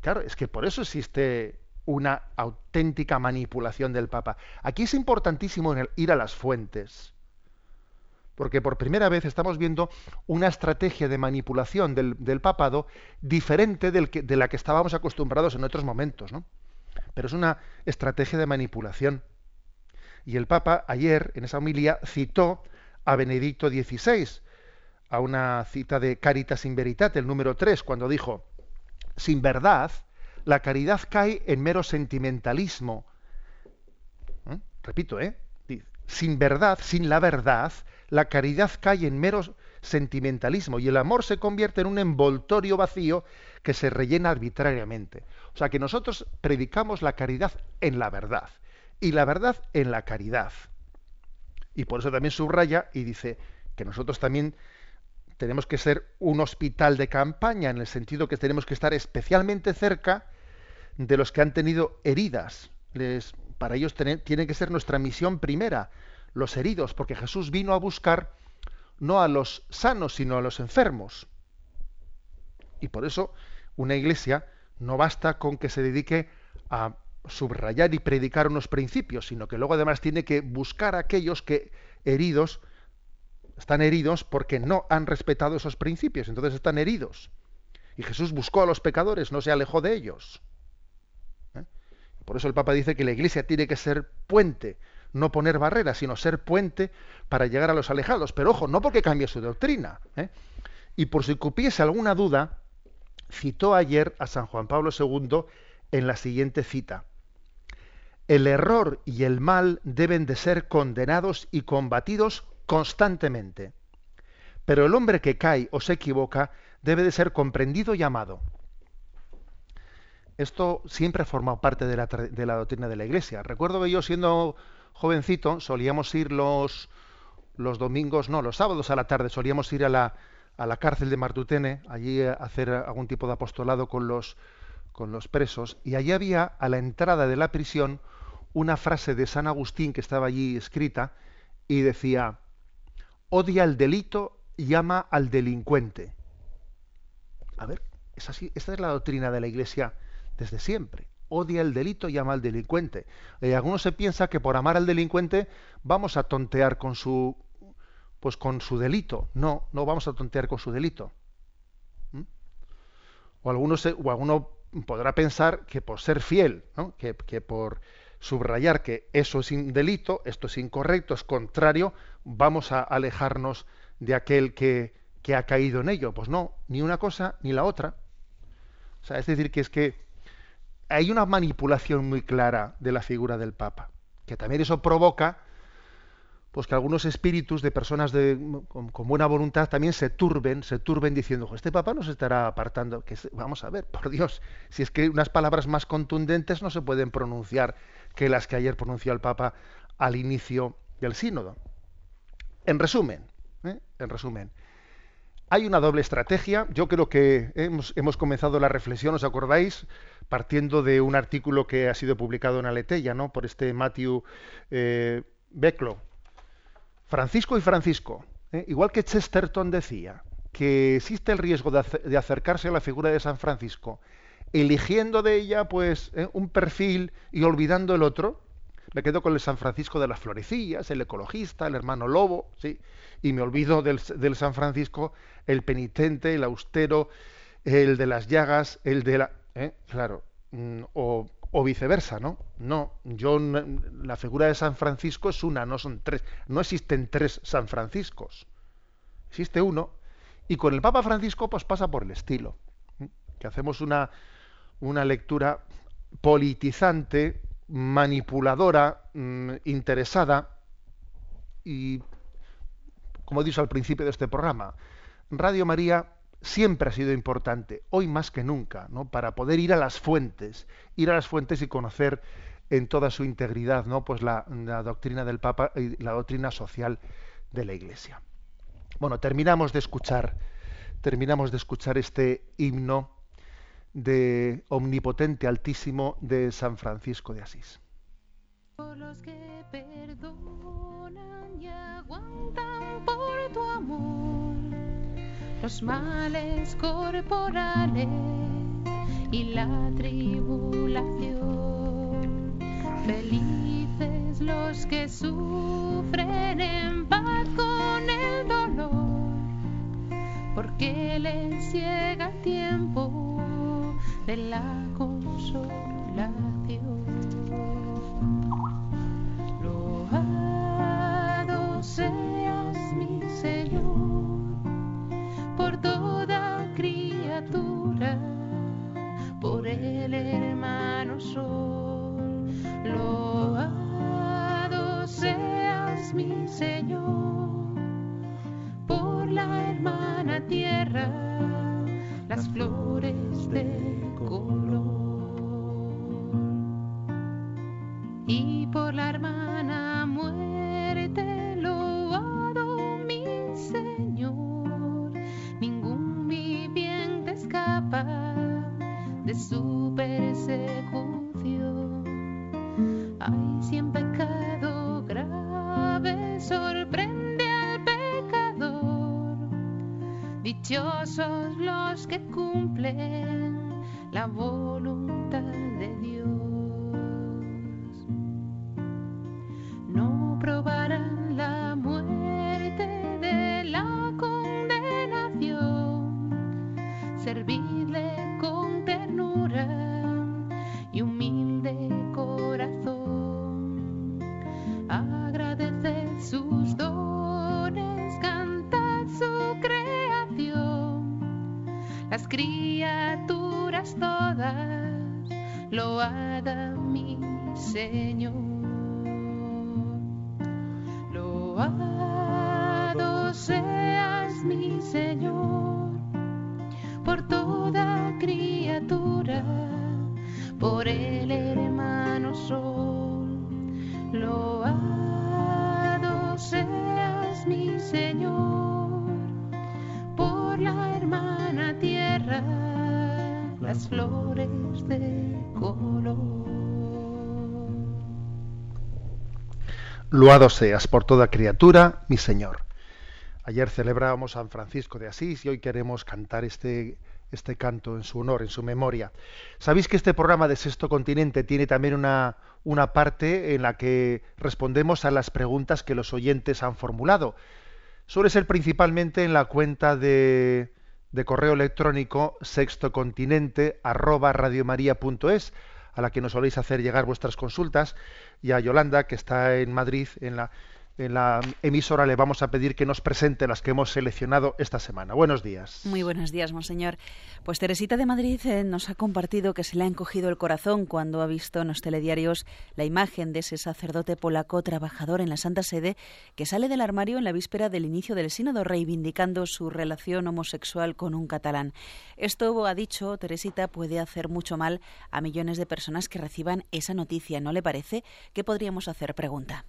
Claro, es que por eso existe una auténtica manipulación del Papa. Aquí es importantísimo ir a las fuentes, porque por primera vez estamos viendo una estrategia de manipulación del, papado diferente de la que estábamos acostumbrados en otros momentos, ¿no? Pero es una estrategia de manipulación. Y el Papa ayer, en esa homilía, citó a Benedicto XVI, a una cita de Caritas in Veritate, el número 3, cuando dijo, sin verdad, la caridad cae en mero sentimentalismo. ¿Eh? Repito, ¿eh? Sin verdad, sin la verdad, la caridad cae en mero sentimentalismo y el amor se convierte en un envoltorio vacío que se rellena arbitrariamente. O sea que nosotros predicamos la caridad en la verdad y la verdad en la caridad. Y por eso también subraya y dice que nosotros también tenemos que ser un hospital de campaña en el sentido que tenemos que estar especialmente cerca de los que han tenido heridas. Para ellos tiene que ser nuestra misión primera, los heridos, porque Jesús vino a buscar no a los sanos, sino a los enfermos. Y por eso una iglesia no basta con que se dedique a subrayar y predicar unos principios, sino que luego además tiene que buscar a aquellos que heridos están heridos porque no han respetado esos principios, entonces están heridos. Y Jesús buscó a los pecadores, no se alejó de ellos. ¿Eh? Por eso el Papa dice que la Iglesia tiene que ser puente, no poner barreras, sino ser puente para llegar a los alejados. Pero ojo, no porque cambie su doctrina. ¿eh? Y por si cupiese alguna duda, citó ayer a San Juan Pablo II en la siguiente cita. El error y el mal deben de ser condenados y combatidos constantemente. Pero el hombre que cae o se equivoca debe de ser comprendido y amado. Esto siempre ha formado parte de la, de la doctrina de la Iglesia. Recuerdo que yo siendo jovencito solíamos ir los, los domingos, no, los sábados a la tarde, solíamos ir a la, a la cárcel de Martutene, allí a hacer algún tipo de apostolado con los, con los presos, y allí había a la entrada de la prisión una frase de San Agustín que estaba allí escrita y decía, odia el delito y ama al delincuente. A ver, así, esta es la doctrina de la Iglesia desde siempre. Odia el delito y ama al delincuente. Y algunos se piensa que por amar al delincuente vamos a tontear con su pues con su delito. No, no vamos a tontear con su delito. ¿Mm? O algunos o alguno podrá pensar que por ser fiel, ¿no? que, que por subrayar que eso es un delito, esto es incorrecto, es contrario, vamos a alejarnos de aquel que, que ha caído en ello. Pues no, ni una cosa ni la otra. O sea, es decir, que es que hay una manipulación muy clara de la figura del Papa, que también eso provoca pues que algunos espíritus de personas de, con, buena voluntad también se turben, se turben diciendo, este Papa no se estará apartando. Que vamos a ver, por Dios, si es que unas palabras más contundentes no se pueden pronunciar que las que ayer pronunció el Papa al inicio del sínodo. En resumen, ¿eh? en resumen, hay una doble estrategia. Yo creo que hemos, comenzado la reflexión, ¿os acordáis? Partiendo de un artículo que ha sido publicado en Aleteya, ¿no? Por este Matthew eh. Francisco y Francisco, ¿eh? igual que Chesterton decía que existe el riesgo de, de, acercarse a la figura de San Francisco eligiendo de ella pues eh, un perfil y olvidando el otro, me quedo con el San Francisco de las Florecillas, el ecologista, el hermano Lobo, ¿sí? y me olvido del, San Francisco, el penitente, el austero, el de las llagas, el de la... ¿eh? Claro, mm, o, o, viceversa, ¿no? No, yo, la figura de San Francisco es una, no son tres, no existen tres San Franciscos, existe uno, y con el Papa Francisco pues pasa por el estilo, que hacemos una, una lectura politizante, manipuladora, mm, interesada y, como he dicho al principio de este programa, Radio María siempre ha sido importante, hoy más que nunca, ¿no? para poder ir a las fuentes, ir a las fuentes y conocer en toda su integridad ¿no? pues la, la doctrina del Papa y la doctrina social de la Iglesia. Bueno, terminamos de escuchar, terminamos de escuchar este himno de Omnipotente Altísimo de San Francisco de Asís. Por los que perdonan y aguantan por tu amor los males corporales y la tribulación Felices los que sufren en paz con el dolor, porque les llega tiempo de la consolación. Loado seas mi Señor por toda criatura, por el hermano sol. Loado seas mi Señor por la hermana tierra, las flores de color. Y por la hermana muerte, loado mi Señor, ningún viviente escapa de su persecución. Ay, si en pecado grave dichosos los que cumplen la voluntad de Dios. No probarán la muerte de la condenación, servidle Loado seas por toda criatura, mi Señor. Ayer celebrábamos San Francisco de Asís y hoy queremos cantar este, este canto en su honor, en su memoria. Sabéis que este programa de Sexto Continente tiene también una, una parte en la que respondemos a las preguntas que los oyentes han formulado. Suele ser principalmente en la cuenta de, de correo electrónico sextocontinente arroba radiomaria.es a la que nos soléis hacer llegar vuestras consultas y a Yolanda que está en Madrid en la en la emisora le vamos a pedir que nos presente las que hemos seleccionado esta semana. Buenos días. Muy buenos días, monseñor. Pues Teresita de Madrid eh, nos ha compartido que se le ha encogido el corazón cuando ha visto en los telediarios la imagen de ese sacerdote polaco trabajador en la Santa Sede que sale del armario en la víspera del inicio del sínodo reivindicando su relación homosexual con un catalán. Esto, ha dicho Teresita, puede hacer mucho mal a millones de personas que reciban esa noticia. ¿No le parece? ¿Qué podríamos hacer? Pregunta.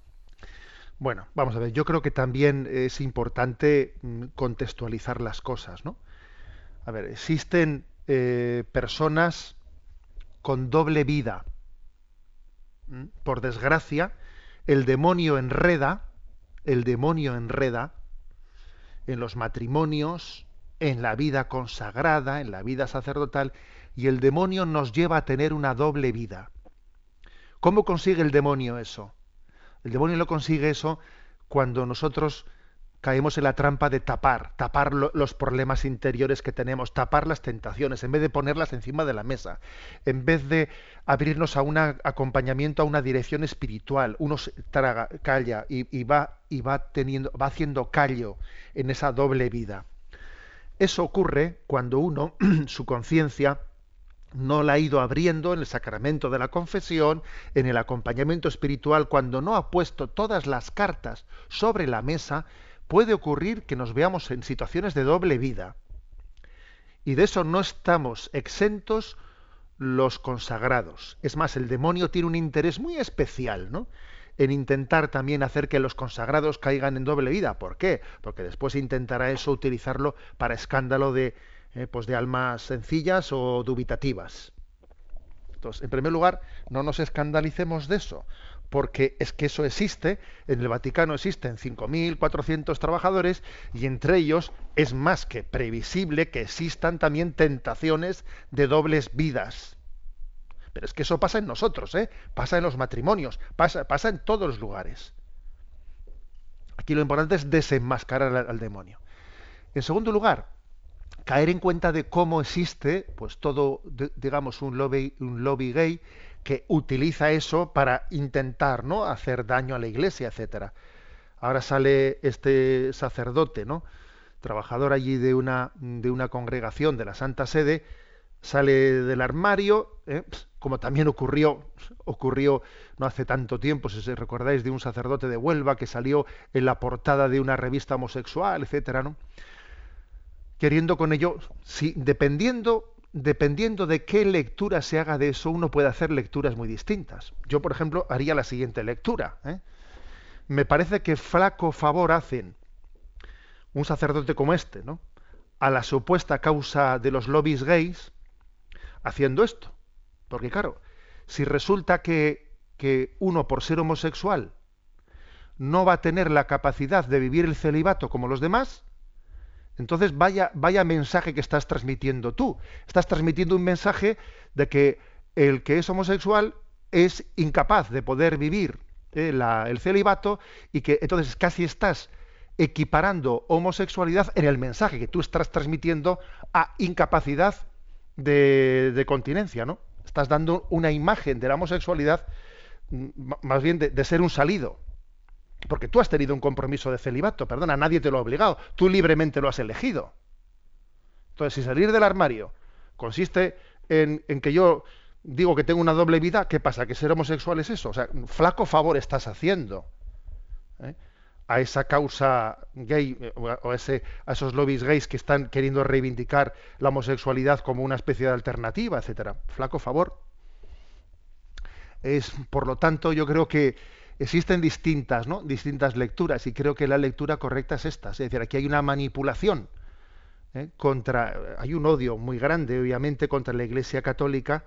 Bueno, vamos a ver, yo creo que también es importante mm, contextualizar las cosas, ¿no? A ver, existen eh, personas con doble vida. ¿Mm? Por desgracia, el demonio enreda, el demonio enreda en los matrimonios, en la vida consagrada, en la vida sacerdotal, y el demonio nos lleva a tener una doble vida. ¿Cómo consigue el demonio eso? El demonio lo consigue eso cuando nosotros caemos en la trampa de tapar, tapar lo, los problemas interiores que tenemos, tapar las tentaciones, en vez de ponerlas encima de la mesa, en vez de abrirnos a un acompañamiento, a una dirección espiritual, uno traga, calla y, y, va, y va teniendo, va haciendo callo en esa doble vida. Eso ocurre cuando uno, su conciencia, no la ha ido abriendo en el sacramento de la confesión, en el acompañamiento espiritual, cuando no ha puesto todas las cartas sobre la mesa, puede ocurrir que nos veamos en situaciones de doble vida. Y de eso no estamos exentos los consagrados. Es más, el demonio tiene un interés muy especial, ¿no? en intentar también hacer que los consagrados caigan en doble vida. ¿Por qué? Porque después intentará eso utilizarlo para escándalo de eh, pues de almas sencillas o dubitativas. Entonces, en primer lugar, no nos escandalicemos de eso, porque es que eso existe, en el Vaticano existen 5.400 trabajadores y entre ellos es más que previsible que existan también tentaciones de dobles vidas. Pero es que eso pasa en nosotros, ¿eh? pasa en los matrimonios, pasa, pasa en todos los lugares. Aquí lo importante es desenmascarar al, al demonio. En segundo lugar, caer en cuenta de cómo existe, pues todo, digamos, un lobby, un lobby gay que utiliza eso para intentar, ¿no? hacer daño a la iglesia, etcétera. Ahora sale este sacerdote, ¿no? Trabajador allí de una, de una congregación de la Santa Sede, sale del armario, ¿eh? como también ocurrió, ocurrió no hace tanto tiempo, si recordáis, de un sacerdote de Huelva que salió en la portada de una revista homosexual, etcétera, ¿no? Queriendo con ello, sí, dependiendo, dependiendo de qué lectura se haga de eso, uno puede hacer lecturas muy distintas. Yo, por ejemplo, haría la siguiente lectura. ¿eh? Me parece que flaco favor hacen un sacerdote como este, ¿no? A la supuesta causa de los lobbies gays haciendo esto. Porque claro, si resulta que, que uno por ser homosexual no va a tener la capacidad de vivir el celibato como los demás, entonces vaya, vaya mensaje que estás transmitiendo tú. Estás transmitiendo un mensaje de que el que es homosexual es incapaz de poder vivir eh, la- el celibato y que entonces casi estás equiparando homosexualidad en el mensaje que tú estás transmitiendo a incapacidad de, continencia, ¿no? Estás dando una imagen de la homosexualidad mm, más bien de ser un salido. Porque tú has tenido un compromiso de celibato, perdona, nadie te lo ha obligado, tú libremente lo has elegido. Entonces, si salir del armario consiste en, que yo digo que tengo una doble vida, ¿qué pasa? ¿Que ser homosexual es eso? O sea, flaco favor estás haciendo ¿eh? a esa causa gay eh, o a, a esos lobbies gays que están queriendo reivindicar la homosexualidad como una especie de alternativa, etcétera. Flaco favor. Es, por lo tanto, yo creo que existen distintas, ¿no? distintas lecturas y creo que la lectura correcta es esta. Es decir, aquí hay una manipulación ¿eh? contra, hay un odio muy grande, obviamente, contra la Iglesia Católica.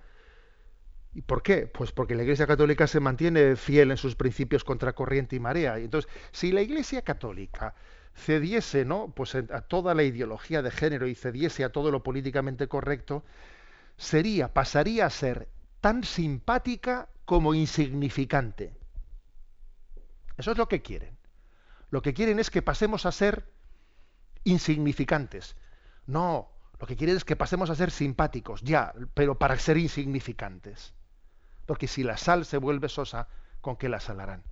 ¿Y por qué? Pues porque la Iglesia Católica se mantiene fiel en sus principios contra corriente y marea. Y entonces, si la Iglesia Católica cediese, ¿no? Pues a toda la ideología de género y cediese a todo lo políticamente correcto, sería, pasaría a ser tan simpática como insignificante. Eso es lo que quieren. Lo que quieren es que pasemos a ser insignificantes. No, lo que quieren es que pasemos a ser simpáticos, ya, pero para ser insignificantes. Porque si la sal se vuelve sosa, ¿con qué la salarán?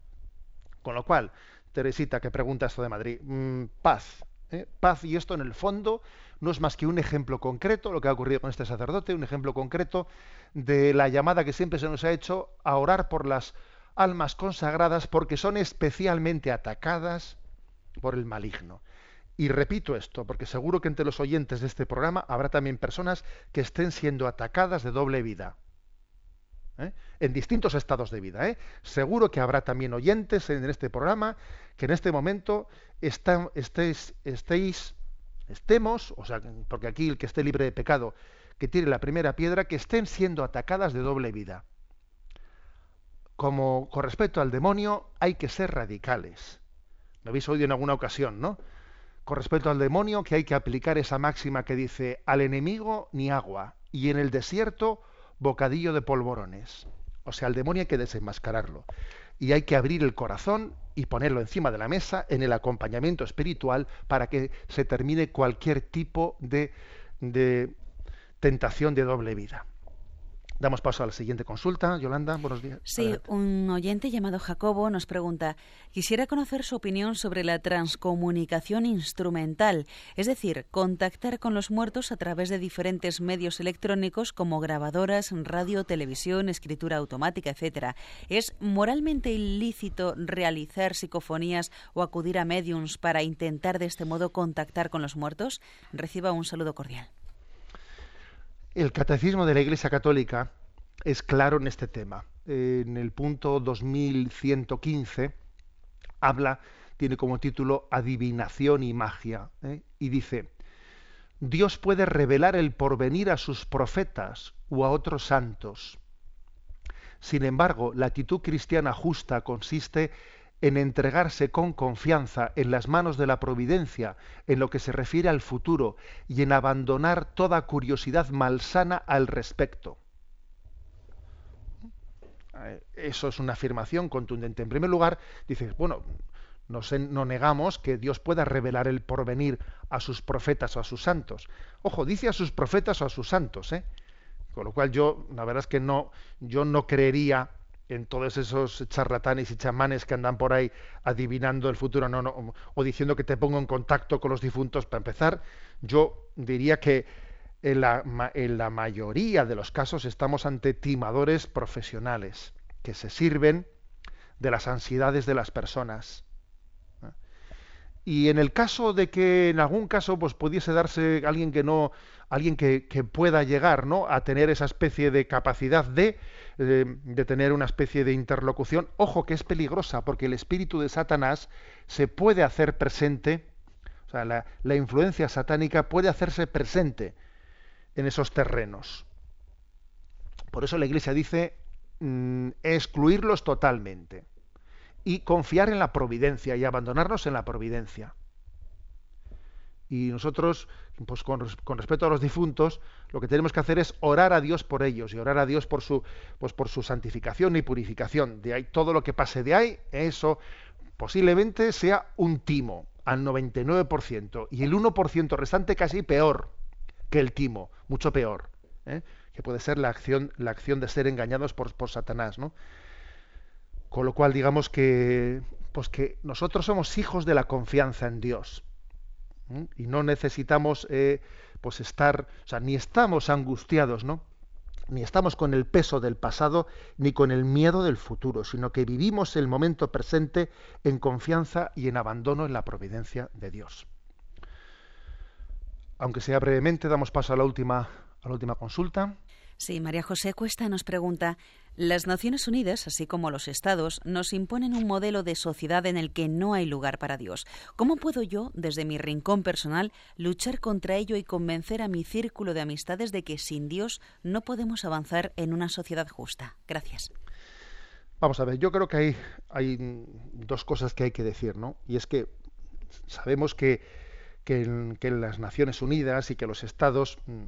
Con lo cual, Teresita, que pregunta esto de Madrid, mm, paz. ¿eh? Paz, y esto en el fondo no es más que un ejemplo concreto, lo que ha ocurrido con este sacerdote, un ejemplo concreto de la llamada que siempre se nos ha hecho a orar por las almas consagradas porque son especialmente atacadas por el maligno. Y repito esto, porque seguro que entre los oyentes de este programa habrá también personas que estén siendo atacadas de doble vida. ¿eh? En distintos estados de vida. ¿eh? Seguro que habrá también oyentes en este programa que en este momento están, estéis, estéis, estemos, o sea, porque aquí el que esté libre de pecado, que tire la primera piedra, que estén siendo atacadas de doble vida. Como con respecto al demonio, hay que ser radicales. Lo habéis oído en alguna ocasión, ¿no? Con respecto al demonio, que hay que aplicar esa máxima que dice, al enemigo ni agua, y en el desierto bocadillo de polvorones. O sea, al demonio hay que desenmascararlo. Y hay que abrir el corazón y ponerlo encima de la mesa en el acompañamiento espiritual para que se termine cualquier tipo de, de tentación de doble vida. Damos paso a la siguiente consulta. Yolanda, buenos días. Sí, Adelante. un oyente llamado Jacobo nos pregunta, quisiera conocer su opinión sobre la transcomunicación instrumental, es decir, contactar con los muertos a través de diferentes medios electrónicos como grabadoras, radio, televisión, escritura automática, etcétera. ¿Es moralmente ilícito realizar psicofonías o acudir a mediums para intentar de este modo contactar con los muertos? Reciba un saludo cordial. El catecismo de la Iglesia Católica es claro en este tema. En el punto 2115 habla, tiene como título Adivinación y magia, ¿eh? y dice, Dios puede revelar el porvenir a sus profetas o a otros santos. Sin embargo, la actitud cristiana justa consiste en entregarse con confianza en las manos de la providencia en lo que se refiere al futuro y en abandonar toda curiosidad malsana al respecto. eso es una afirmación contundente. En primer lugar, dices, bueno, no, no, negamos que Dios pueda revelar el porvenir a sus profetas o a sus santos. Ojo, dice a sus profetas o a sus santos, ¿eh? Con lo cual yo, la verdad es que no, yo no creería en todos esos charlatanes y chamanes que andan por ahí adivinando el futuro no, no, o diciendo que te pongo en contacto con los difuntos. Para empezar, yo diría que en la, en la mayoría de los casos estamos ante timadores profesionales que se sirven de las ansiedades de las personas y en el caso de que en algún caso pues pudiese darse alguien que no, alguien que, pueda llegar ¿no? a tener esa especie de capacidad de, de, tener una especie de interlocución, ojo que es peligrosa, porque el espíritu de Satanás se puede hacer presente, o sea, la, la influencia satánica puede hacerse presente en esos terrenos. Por eso la Iglesia dice mm, excluirlos totalmente y confiar en la providencia y abandonarnos en la providencia. Y nosotros, pues con, respecto a los difuntos, lo que tenemos que hacer es orar a Dios por ellos y orar a Dios por su, pues por su santificación y purificación. De ahí todo lo que pase de ahí, eso posiblemente sea un timo al 99% y el 1% restante casi peor que el timo, mucho peor, ¿eh? que puede ser la acción, la acción de ser engañados por, por Satanás, ¿no? Con lo cual, digamos que, pues que nosotros somos hijos de la confianza en Dios. Y no necesitamos eh, pues estar, o sea, ni estamos angustiados, ¿no? Ni estamos con el peso del pasado, ni con el miedo del futuro, sino que vivimos el momento presente en confianza y en abandono en la providencia de Dios. Aunque sea brevemente, damos paso a la última, a la última consulta. Sí, María José Cuesta nos pregunta, las Naciones Unidas, así como los Estados, nos imponen un modelo de sociedad en el que no hay lugar para Dios. ¿Cómo puedo yo, desde mi rincón personal, luchar contra ello y convencer a mi círculo de amistades de que sin Dios no podemos avanzar en una sociedad justa? Gracias. Vamos a ver, yo creo que hay, dos cosas que hay que decir, ¿no? Y es que sabemos que, que en las Naciones Unidas y que los Estados mm,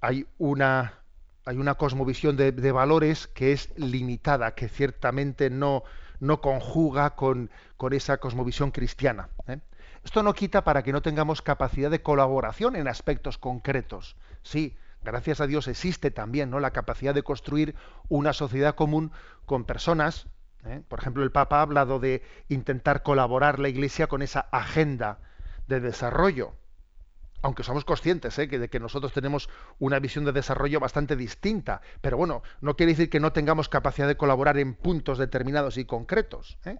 hay una hay una cosmovisión de, valores que es limitada, que ciertamente no, no conjuga con, con, esa cosmovisión cristiana. ¿eh? Esto no quita para que no tengamos capacidad de colaboración en aspectos concretos. Sí, gracias a Dios existe también ¿no? la capacidad de construir una sociedad común con personas. ¿eh? Por ejemplo, el Papa ha hablado de intentar colaborar la Iglesia con esa agenda de desarrollo aunque somos conscientes ¿eh? de que nosotros tenemos una visión de desarrollo bastante distinta, pero bueno, no quiere decir que no tengamos capacidad de colaborar en puntos determinados y concretos. ¿eh?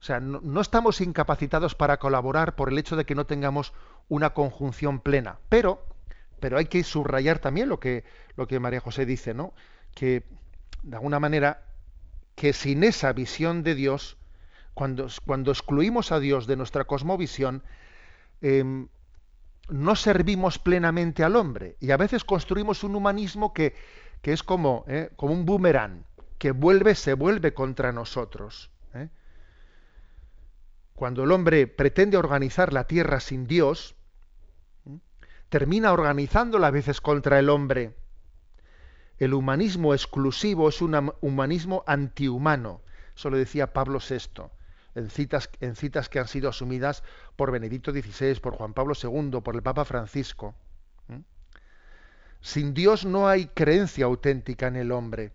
O sea, no, estamos incapacitados para colaborar por el hecho de que no tengamos una conjunción plena, pero, pero hay que subrayar también lo que, lo que María José dice, ¿no? Que de alguna manera, que sin esa visión de Dios, cuando, cuando excluimos a Dios de nuestra cosmovisión, em, no servimos plenamente al hombre y a veces construimos un humanismo que, que es como, ¿eh? como un boomerang, que vuelve, se vuelve contra nosotros. ¿eh? Cuando el hombre pretende organizar la tierra sin Dios, ¿eh? termina organizándola a veces contra el hombre. El humanismo exclusivo es un humanismo antihumano. Eso lo decía Pablo VI en citas, en citas que han sido asumidas por Benedicto XVI, por Juan Pablo II, por el Papa Francisco. Sin Dios no hay creencia auténtica en el hombre.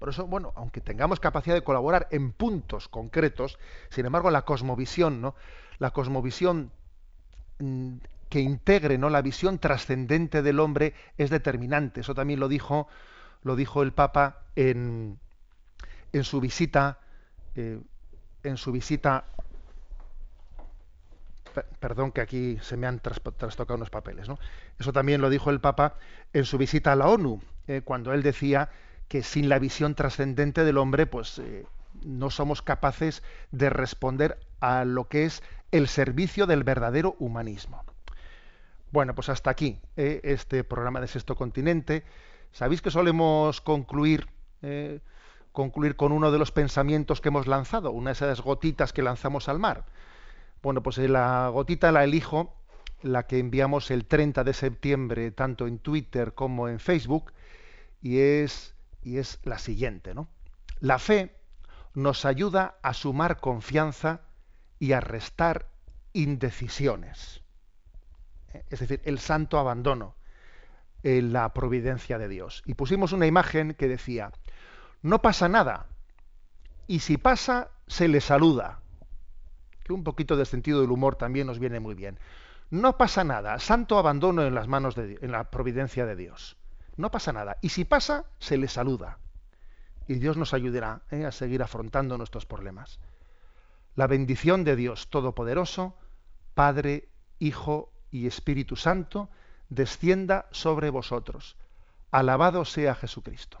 Por eso, bueno, aunque tengamos capacidad de colaborar en puntos concretos, sin embargo, la cosmovisión, ¿no? La cosmovisión mm, que integre ¿no? la visión trascendente del hombre es determinante. Eso también lo dijo, lo dijo el Papa en, en su visita eh, en su visita, perdón que aquí se me han trastocado unos papeles, ¿no? Eso también lo dijo el Papa en su visita a la ONU, eh, cuando él decía que sin la visión trascendente del hombre, pues eh, no somos capaces de responder a lo que es el servicio del verdadero humanismo. Bueno, pues hasta aquí este programa de Sexto Continente. Sabéis que solemos concluir concluir con uno de los pensamientos que hemos lanzado, una de esas gotitas que lanzamos al mar. Bueno, pues eh, la gotita la elijo, la que enviamos el 30 de septiembre, tanto en Twitter como en Facebook, y es y es la siguiente, ¿no? La fe nos ayuda a sumar confianza y a restar indecisiones. ¿Eh? Es decir, el santo abandono en la providencia de Dios. Y pusimos una imagen que decía, no pasa nada, y si pasa, se le saluda. Que un poquito de sentido del humor también nos viene muy bien. No pasa nada, santo abandono en las manos de en la providencia de Dios. No pasa nada. Y si pasa, se le saluda. Y Dios nos ayudará ¿eh? a seguir afrontando nuestros problemas. La bendición de Dios Todopoderoso, Padre, Hijo y Espíritu Santo, descienda sobre vosotros. Alabado sea Jesucristo.